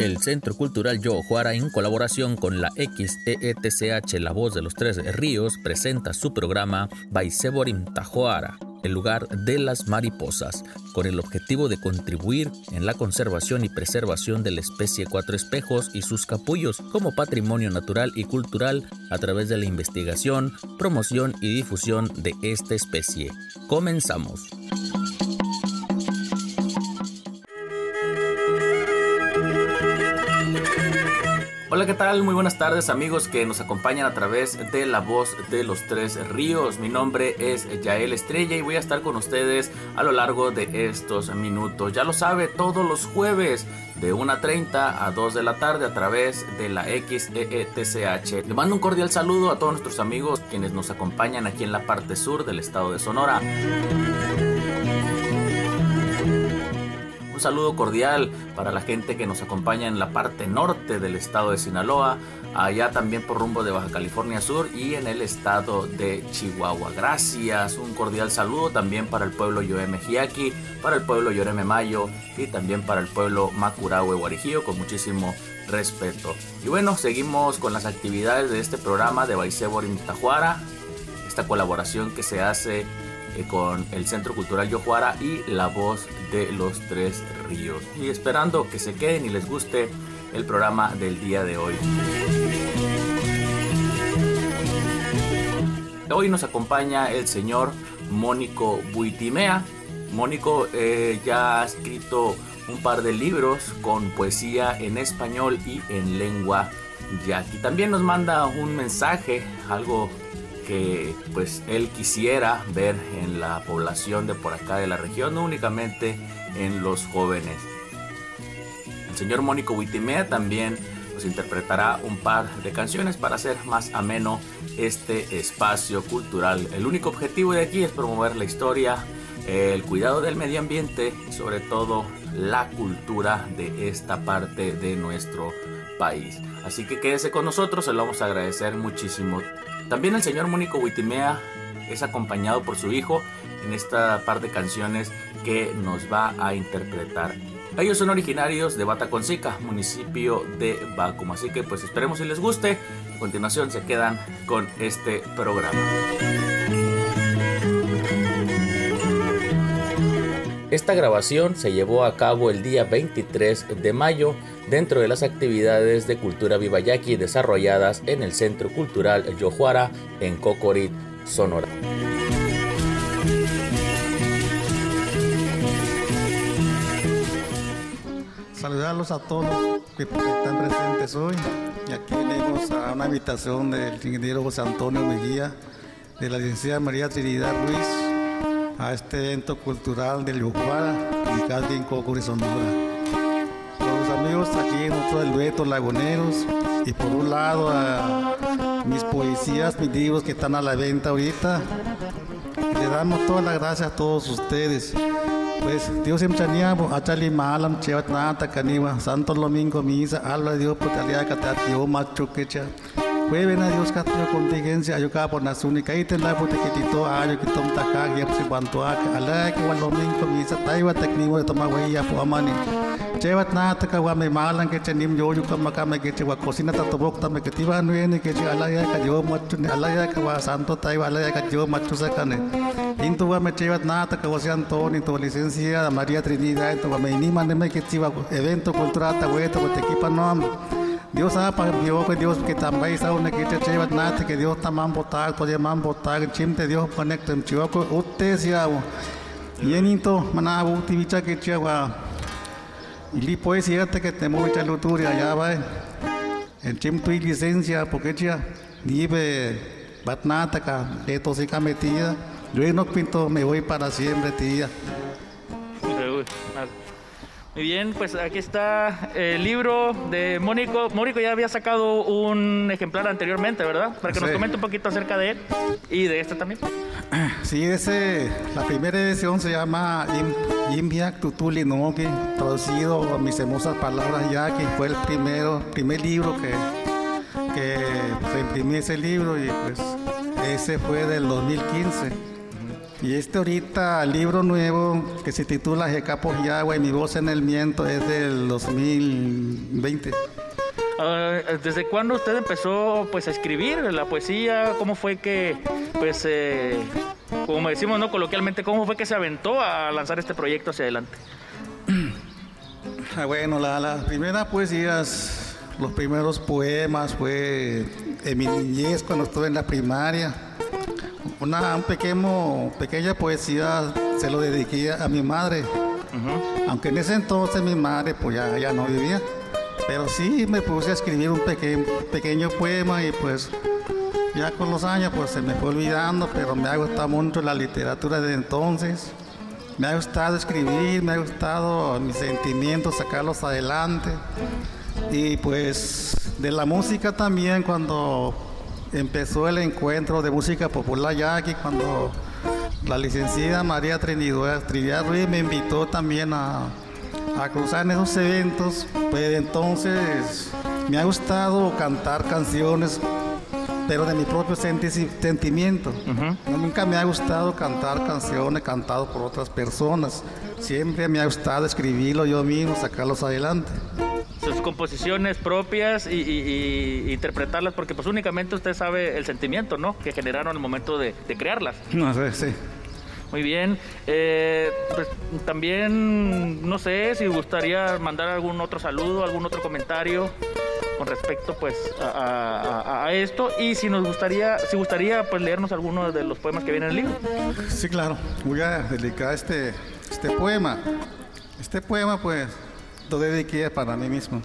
El Centro Cultural Yo Juara, en colaboración con la XEETCH La Voz de los Tres Ríos, presenta su programa Baiseborim Tajoara, el lugar de las mariposas, con el objetivo de contribuir en la conservación y preservación de la especie cuatro espejos y sus capullos como patrimonio natural y cultural a través de la investigación, promoción y difusión de esta especie. Comenzamos. Hola, ¿qué tal? Muy buenas tardes amigos que nos acompañan a través de La Voz de los Tres Ríos. Mi nombre es Yael Estrella y voy a estar con ustedes a lo largo de estos minutos. Ya lo sabe, todos los jueves de 1.30 a 2 de la tarde a través de la XEETCH. Le mando un cordial saludo a todos nuestros amigos quienes nos acompañan aquí en la parte sur del estado de Sonora. Un saludo cordial para la gente que nos acompaña en la parte norte del estado de Sinaloa, allá también por rumbo de Baja California Sur y en el estado de Chihuahua. Gracias, un cordial saludo también para el pueblo Yoeme Jiaki, para el pueblo Yoreme Mayo y también para el pueblo Macurahue Guarijío con muchísimo respeto. Y bueno, seguimos con las actividades de este programa de Baisebor en Tajuara, esta colaboración que se hace eh, con el Centro Cultural Yojuara y La Voz de los Tres Ríos. Y esperando que se queden y les guste el programa del día de hoy. Hoy nos acompaña el señor Mónico Buitimea. Mónico eh, ya ha escrito un par de libros con poesía en español y en lengua yaqui. También nos manda un mensaje, algo que pues él quisiera ver en la población de por acá de la región, no únicamente en los jóvenes. El señor Mónico Witimea también nos interpretará un par de canciones para hacer más ameno este espacio cultural. El único objetivo de aquí es promover la historia, el cuidado del medio ambiente y sobre todo la cultura de esta parte de nuestro país. Así que quédese con nosotros, se lo vamos a agradecer muchísimo. También el señor Mónico Witimea es acompañado por su hijo en esta par de canciones que nos va a interpretar. Ellos son originarios de Bataconsica, municipio de Bacum. Así que pues esperemos si les guste. A continuación se quedan con este programa. Esta grabación se llevó a cabo el día 23 de mayo dentro de las actividades de cultura vivayaki desarrolladas en el Centro Cultural Yojuara en Cocorit, Sonora. Saludarlos a todos que están presentes hoy. Y aquí venimos a una invitación del ingeniero José Antonio Mejía, de la licenciada María Trinidad Ruiz, a este evento cultural del Yucuara, ubicado en Cocori, Sonora. Los amigos aquí en otro del dueto Laguneros y por un lado a mis poesías, mis libros que están a la venta ahorita. Le damos todas las gracias a todos ustedes. Pues Dios a achali malam chevat nata caniva, Santo Domingo misa, alba de Dios por talia catatió macho quecha. Jueven a Dios que contingencia ayuka por nasuni kai ten la puta que tito ayo que tom taka ya se bantu ak ala que wal domingo misa taiwa tekniwo de toma wei ya po amani chewat na taka wa me malan que chenim yo kama kama que chewa cocina ta tobok ta me que tiba nuene que che ala ya ka yo machu ne ala ya ka wa santo taiwa ala ya ka yo machu sa kane intu wa me chewat na taka wa se Antonio to licencia María Trinidad to wa me ni mane me que tiba evento cultural ta we to te equipa no Dios apa Dios que Dios que também sa una que te lleva nada que Dios tamam botar pode mam botar chimte Dios conecta em chiwa ko utte sia yenito mana uti bicha que chiwa ili poesía te que te mucha luturia ya va en chim tu licencia porque chia nive batnata ka esto se metida. Yo no pinto me voy para siempre tía muy bien, pues aquí está el libro de Mónico. Mónico ya había sacado un ejemplar anteriormente, ¿verdad? Para que nos comente un poquito acerca de él y de este también. Sí, ese, la primera edición se llama Imbiak Tutuli Noki, traducido a mis hermosas palabras ya, que fue el primero, primer libro que, que se imprimió ese libro y pues ese fue del 2015. Y este ahorita libro nuevo que se titula Jecapo Yagua y mi voz en el miento es del 2020. Ah, ¿Desde cuándo usted empezó pues a escribir la poesía? ¿Cómo fue que pues eh, como decimos no coloquialmente cómo fue que se aventó a lanzar este proyecto hacia adelante? Ah, bueno, las la primeras poesías, los primeros poemas fue en mi niñez cuando estuve en la primaria. Una un pequeño, pequeña poesía se lo dediqué a mi madre. Aunque en ese entonces mi madre pues ya, ya no vivía. Pero sí me puse a escribir un pequeño, pequeño poema y pues ya con los años pues se me fue olvidando, pero me ha gustado mucho la literatura de entonces. Me ha gustado escribir, me ha gustado mis sentimientos, sacarlos adelante. Y pues de la música también, cuando empezó el encuentro de música popular ya aquí, cuando la licenciada María Trinidad, Trinidad Ruiz me invitó también a, a cruzar en esos eventos, pues entonces me ha gustado cantar canciones, pero de mi propio sentimiento. Nunca me ha gustado cantar canciones cantadas por otras personas. Siempre me ha gustado escribirlo yo mismo, sacarlos adelante. Sus composiciones propias y, interpretarlas, porque pues únicamente usted sabe el sentimiento, ¿no? Que generaron el momento de, de crearlas. No sé, sí. Muy bien. Eh, pues también no sé si gustaría mandar algún otro saludo, algún otro comentario con respecto pues a, esto y si nos gustaría si gustaría pues leernos algunos de los poemas que vienen en el libro. Sí, claro. Voy a dedicar este este poema. Este poema pues lo dediqué para mí mismo.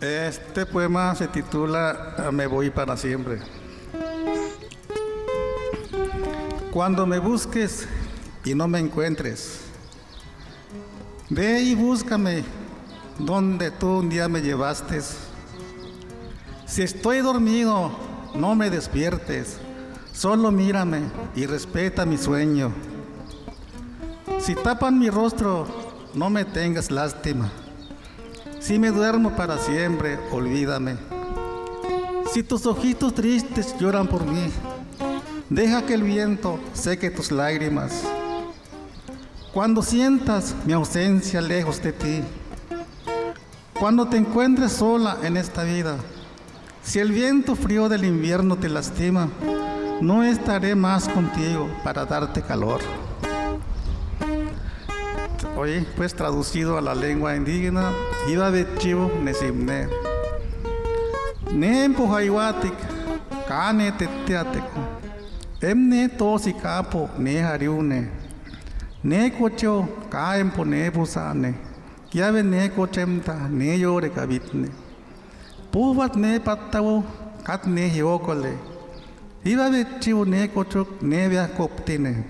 Este poema se titula Me voy para siempre. Cuando me busques y no me encuentres, ve y búscame donde tú un día me llevaste. Si estoy dormido, no me despiertes, solo mírame y respeta mi sueño. Si tapan mi rostro, no me tengas lástima. Si me duermo para siempre, olvídame. Si tus ojitos tristes lloran por mí, Deja que el viento seque tus lágrimas. Cuando sientas mi ausencia lejos de ti, cuando te encuentres sola en esta vida, si el viento frío del invierno te lastima, no estaré más contigo para darte calor. Hoy, pues traducido a la lengua indígena, iba de chivo nesimne. Nempo haiwatik, kane teteateco. Emne tosi kapo ne hariune. Ne kocho kaempo ne busane. Kiave ne kochemta ne yore. Puvat ne pattavo kat ne hiokole. Iba ne kocho ne via koptine.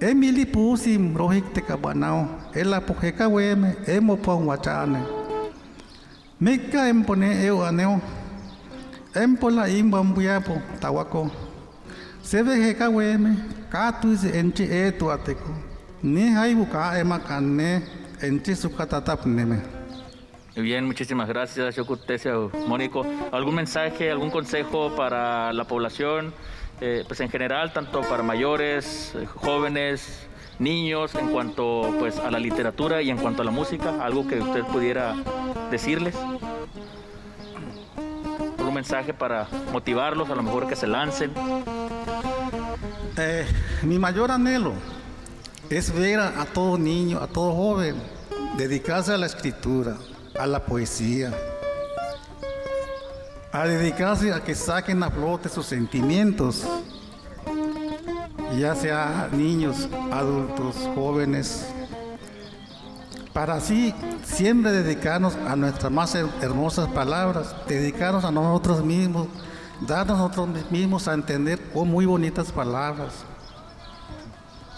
Emili pusim rohik te kabanao. Ela pojeka weme emo pon wachane. Mika empone eu aneo. Empola imbambuyapo tawako. Sebe heka weme, ka tuizi enchi e tuateko. Ni haibu ka ema kanne, enchi sukatatapneme. Bien, muchísimas gracias, Yokutesia Mónico. ¿Algún mensaje, algún consejo para la población, eh, pues en general, tanto para mayores, eh, jóvenes, niños, en cuanto pues a la literatura y en cuanto a la música? ¿Algo que usted pudiera decirles? ¿Algún mensaje para motivarlos, a lo mejor que se lancen? Eh, mi mayor anhelo es ver a, todo niño, a todo joven, dedicarse a la escritura, a la poesía, a dedicarse a que saquen a flote sus sentimientos, ya sea niños, adultos, jóvenes, para así siempre dedicarnos a nuestras más hermosas palabras, dedicarnos a nosotros mismos darnos nosotros mismos a entender con muy bonitas palabras.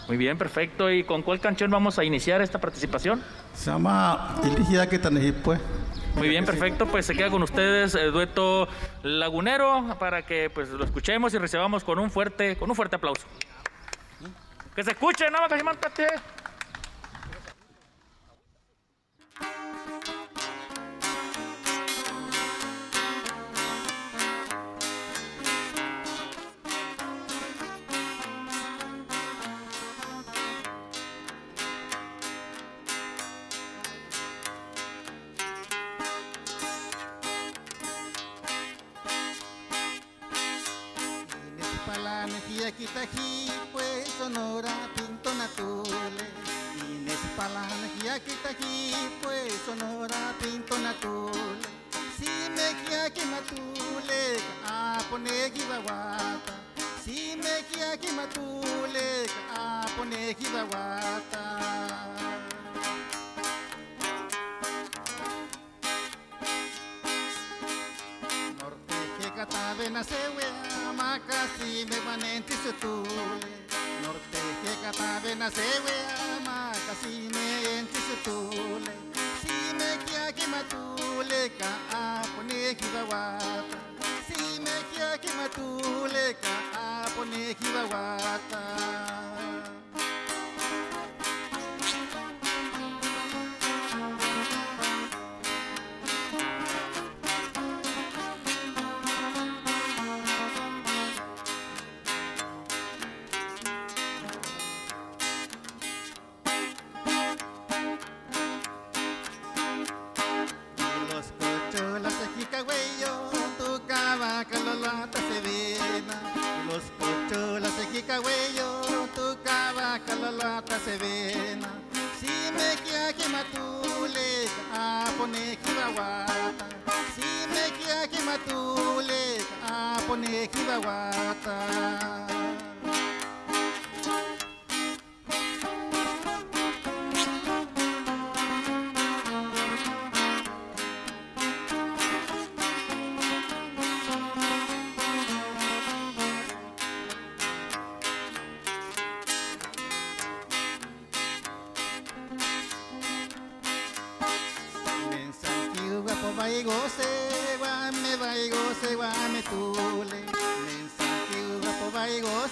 Muy bien, perfecto. ¿Y con cuál canción vamos a iniciar esta participación? Se llama que pues. Muy bien, perfecto. Pues se queda con ustedes el dueto lagunero para que pues lo escuchemos y recibamos con un fuerte, con un fuerte aplauso. Que se escuche, ¿no? me quitají, pues sonora pinto natule. Inés palana, ya quitají, pues sonora pinto natule. Si me quia matule, a pone gibawata. Si me quia matule, makasi me vanenti setule norte que katavena sewe makasi me enti setule si me kia ki matule ka apone kibawata si me kia ki matule ka apone pone Kidaguata.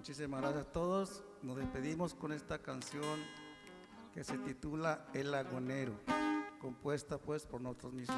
Muchísimas gracias a todos. Nos despedimos con esta canción que se titula El Agonero, compuesta pues por nosotros mismos.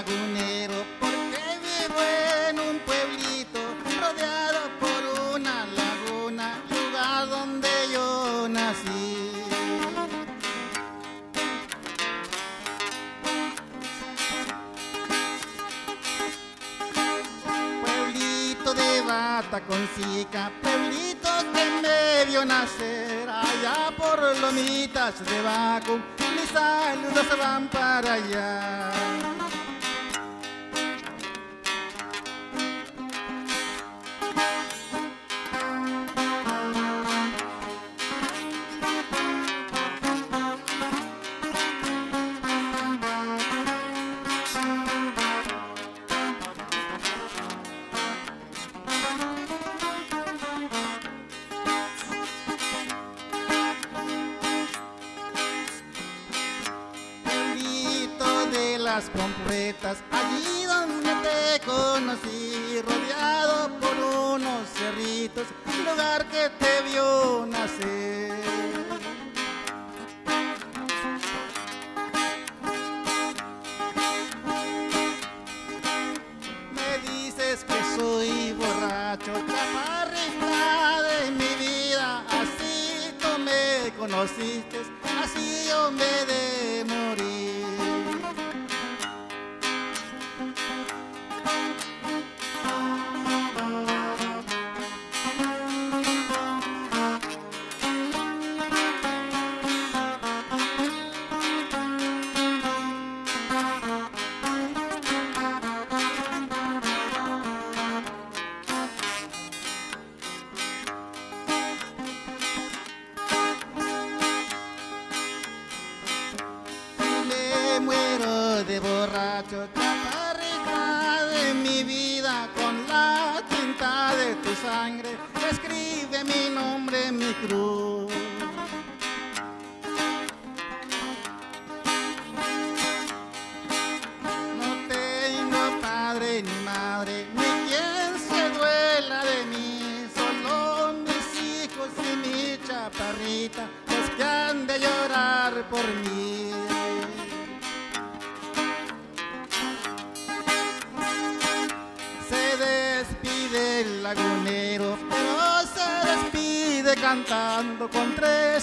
lagunero, porque vivo en un pueblito rodeado por una laguna, lugar donde yo nací. Pueblito de bata con sica, pueblito que me vio nacer allá por lomitas de Baco, mis saludos van para allá. Allí donde te conocí, rodeado por unos cerritos, lugar que te vio nacer.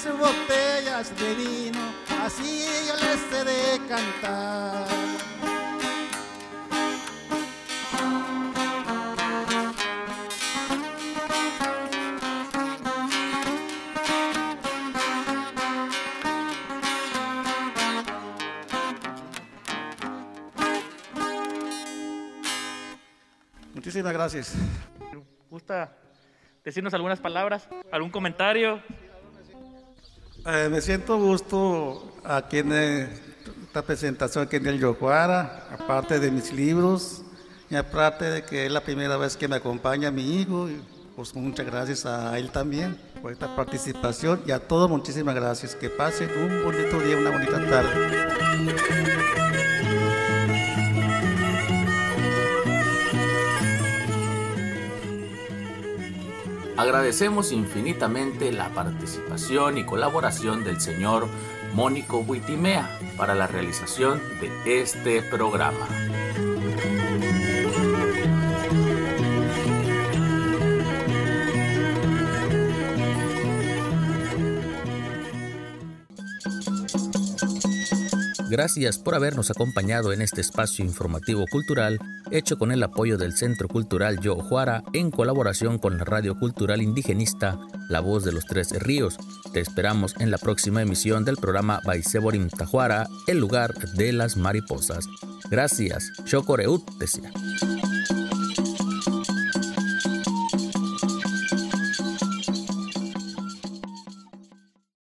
Tres botellas de vino, así yo les he de cantar. Muchísimas gracias. ¿Gusta decirnos algunas palabras? ¿Algún comentario? Eh, me siento gusto aquí en esta presentación aquí en el Yocuara, aparte de mis libros y aparte de que es la primera vez que me acompaña mi hijo. Pues muchas gracias a él también por esta participación y a todos muchísimas gracias. Que pasen un bonito día, una bonita tarde. Agradecemos infinitamente la participación y colaboración del señor Mónico Buitimea para la realización de este programa. Gracias por habernos acompañado en este espacio informativo cultural hecho con el apoyo del Centro Cultural Yo Juara en colaboración con la Radio Cultural Indigenista La Voz de los Tres Ríos. Te esperamos en la próxima emisión del programa Baiseborim Tajuara, el lugar de las mariposas. Gracias. Shokoreut, decía.